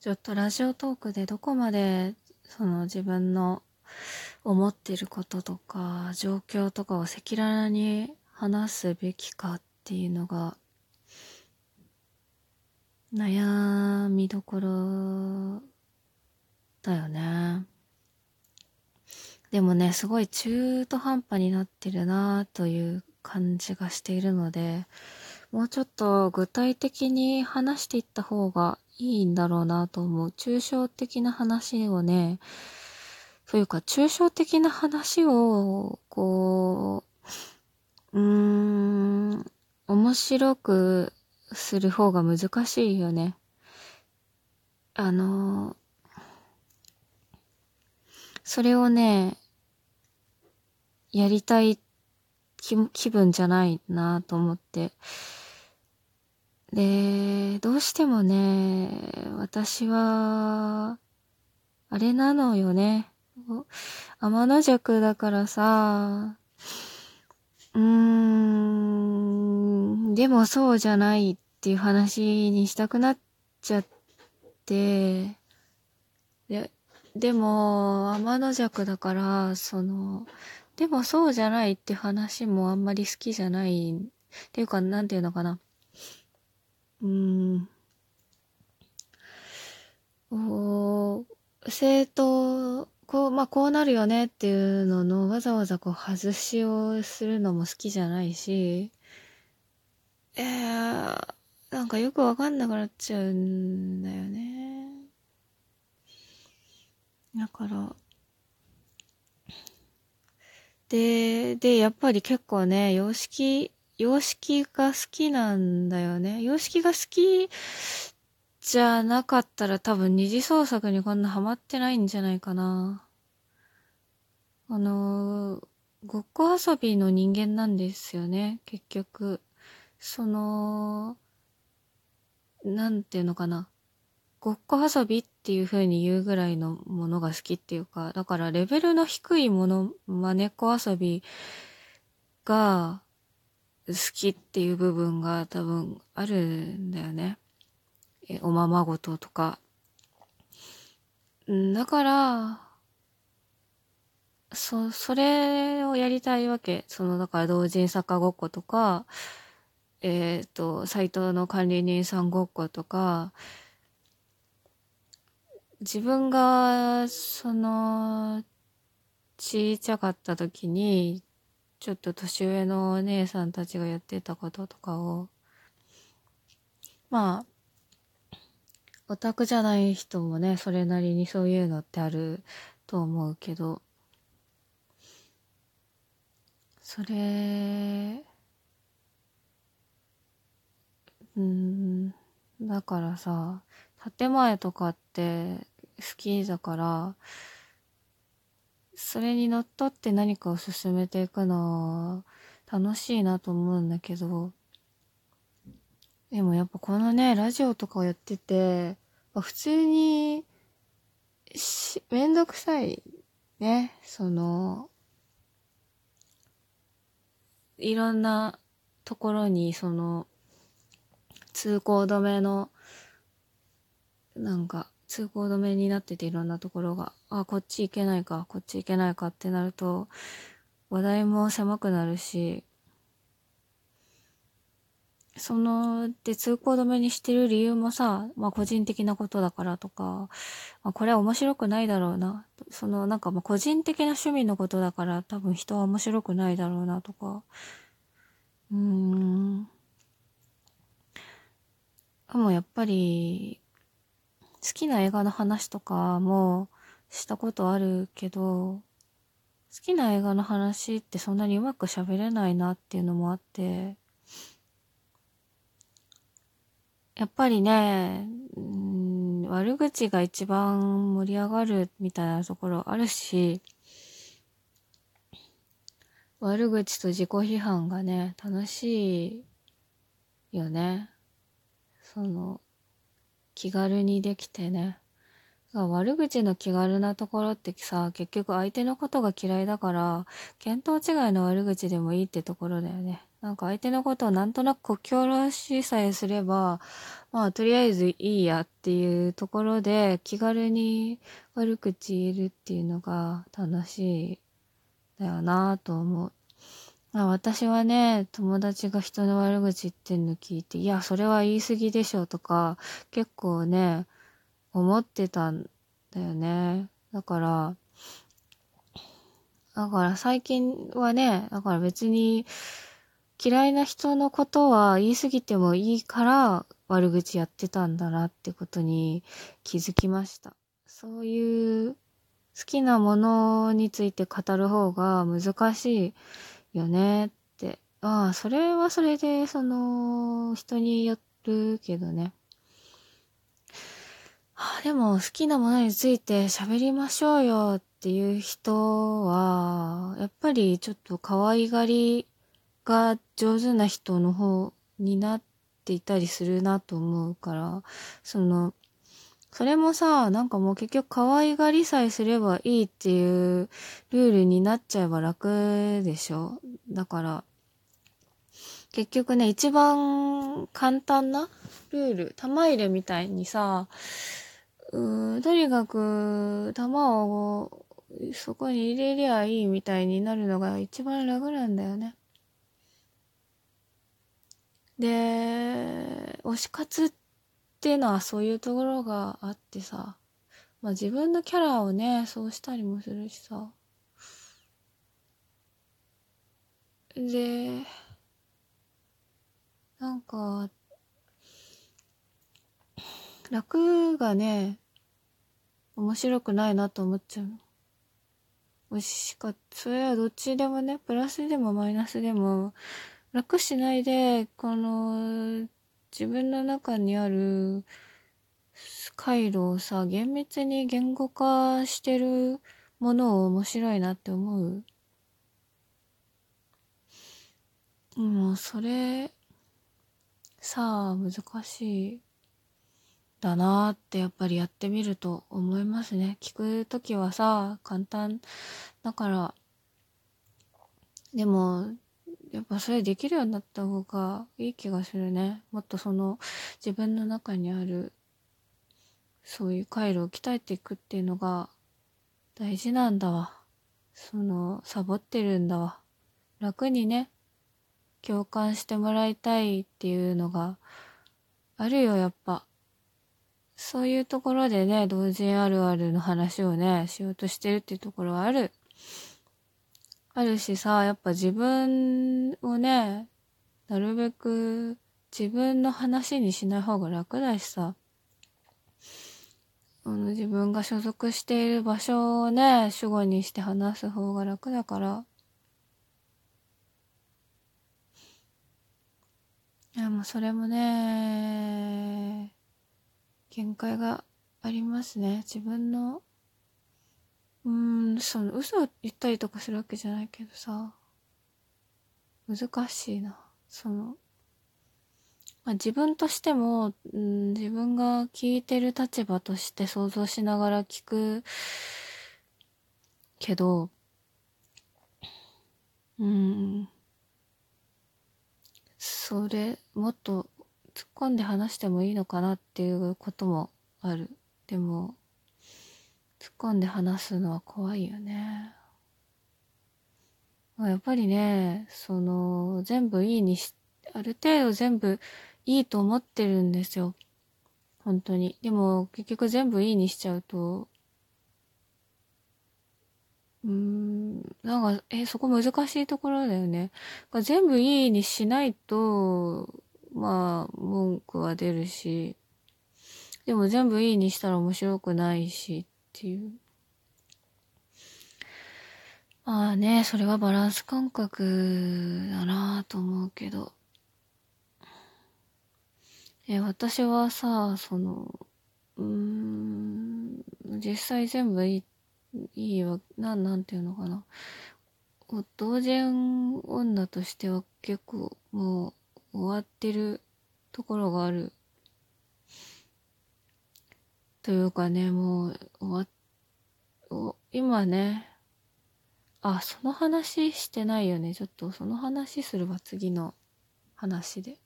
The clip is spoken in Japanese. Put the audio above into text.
ちょっとラジオトークでどこまでその自分の思ってることとか状況とかを赤裸々に話すべきかっていうのが悩みどころだよね。でもね、すごい中途半端になってるなという感じがしているので、もうちょっと具体的に話していった方がいいんだろうなと思う。抽象的な話をね、というか抽象的な話を、こう、うーん、面白くする方が難しいよね。あの、それをね、やりたい気分じゃないなと思って。で、どうしてもね、私は、あれなのよね。天の弱だからさ、うーん、でもそうじゃないっていう話にしたくなっちゃって、で、でも、天の弱だから、その、でもそうじゃないって話もあんまり好きじゃない。っていうか、なんていうのかな。うん。お生徒、こう、まあ、こうなるよねっていうののわざわざこう外しをするのも好きじゃないし、えー、なんかよくわかんなくなっちゃうんだよね。だから、で、で、やっぱり結構ね、様式、様式が好きなんだよね。様式が好きじゃなかったら多分二次創作にこんなハマってないんじゃないかな。あの、ごっこ遊びの人間なんですよね、結局。その、なんていうのかな。ごっこ遊びっていう風に言うぐらいのものが好きっていうか、だからレベルの低いもの、まねっこ遊びが好きっていう部分が多分あるんだよね。え、おままごととか。だから、そ、それをやりたいわけ。その、だから同人作家ごっことか、えっ、ー、と、サイトの管理人さんごっことか、自分が、その、ちいちゃかった時に、ちょっと年上のお姉さんたちがやってたこととかを、まあ、オタクじゃない人もね、それなりにそういうのってあると思うけど、それ、うん、だからさ、建前とかって好きだから、それにのっとって何かを進めていくのは楽しいなと思うんだけど、でもやっぱこのね、ラジオとかをやってて、普通に、めんどくさいね、その、いろんなところにその、通行止めのなんか、通行止めになってていろんなところが、あ、こっち行けないか、こっち行けないかってなると、話題も狭くなるし、その、で、通行止めにしてる理由もさ、まあ個人的なことだからとか、まあこれは面白くないだろうな。その、なんかまあ個人的な趣味のことだから多分人は面白くないだろうなとか、うーん。でもやっぱり、好きな映画の話とかもしたことあるけど、好きな映画の話ってそんなにうまく喋れないなっていうのもあって、やっぱりね、うん、悪口が一番盛り上がるみたいなところあるし、悪口と自己批判がね、楽しいよね。その、気軽にできてね。悪口の気軽なところってさ、結局相手のことが嫌いだから、見当違いの悪口でもいいってところだよね。なんか相手のことをなんとなくこき下ろしさえすれば、まあとりあえずいいやっていうところで気軽に悪口言えるっていうのが楽しいだよなと思う。あ私はね、友達が人の悪口言ってんの聞いて、いや、それは言い過ぎでしょとか、結構ね、思ってたんだよね。だから、だから最近はね、だから別に嫌いな人のことは言い過ぎてもいいから悪口やってたんだなってことに気づきました。そういう好きなものについて語る方が難しいよねって。ああ、それはそれで、その、人によるけどね。あでも好きなものについて喋りましょうよっていう人は、やっぱりちょっと可愛がりが上手な人の方になっていたりするなと思うから、その、それもさ、なんかもう結局可愛がりさえすればいいっていうルールになっちゃえば楽でしょ？だから、結局ね、一番簡単なルール、玉入れみたいにさ、うーんとにかく、玉をそこに入れりゃいいみたいになるのが一番楽なんだよね。で、推し活っっていうのはそういうところがあってさ、まあ自分のキャラをね、そうしたりもするしさ。で、なんか、楽がね、面白くないなと思っちゃうの。しか。それはどっちでもね、プラスでもマイナスでも、楽しないで、この、自分の中にある回路をさ、厳密に言語化してるものを面白いなって思う。もう、それ、さあ、難しい。だなーってやっぱりやってみると思いますね。聞くときはさ、簡単だから、でも、やっぱそれできるようになった方がいい気がするね。もっとその自分の中にあるそういう回路を鍛えていくっていうのが大事なんだわ。その、サボってるんだわ。楽にね、共感してもらいたいっていうのがあるよ、やっぱ。そういうところでね、同人あるあるの話をね、しようとしてるっていうところはある。あるしさ、やっぱ自分をね、なるべく自分の話にしない方が楽だしさ、あの自分が所属している場所をね、主語にして話す方が楽だから、いや、もうそれもね、限界がありますね。自分の、うーん、その嘘を言ったりとかするわけじゃないけどさ、難しいな。その、まあ、自分としても、うん、自分が聞いてる立場として想像しながら聞くけど、うん、それ、もっと突っ込んで話してもいいのかなっていうこともある。でも、突っ込んで話すのは怖いよね。やっぱりね、その、全部いいにし、ある程度全部いいと思ってるんですよ。本当に。でも、結局全部いいにしちゃうと、うーん、なんか、え、そこ難しいところだよね。全部いいにしないと、まあ、文句は出るし、でも全部いいにしたら面白くないしっていう。まあね、それはバランス感覚だなと思うけど。え、私はさ、その、うーん、実際全部いい、いいわ、なん、なんていうのかな。同人女としては結構もう終わってるところがある。というかね、もう終わっ、今ね、あ、その話してないよね。ちょっとその話すれば、次の話で。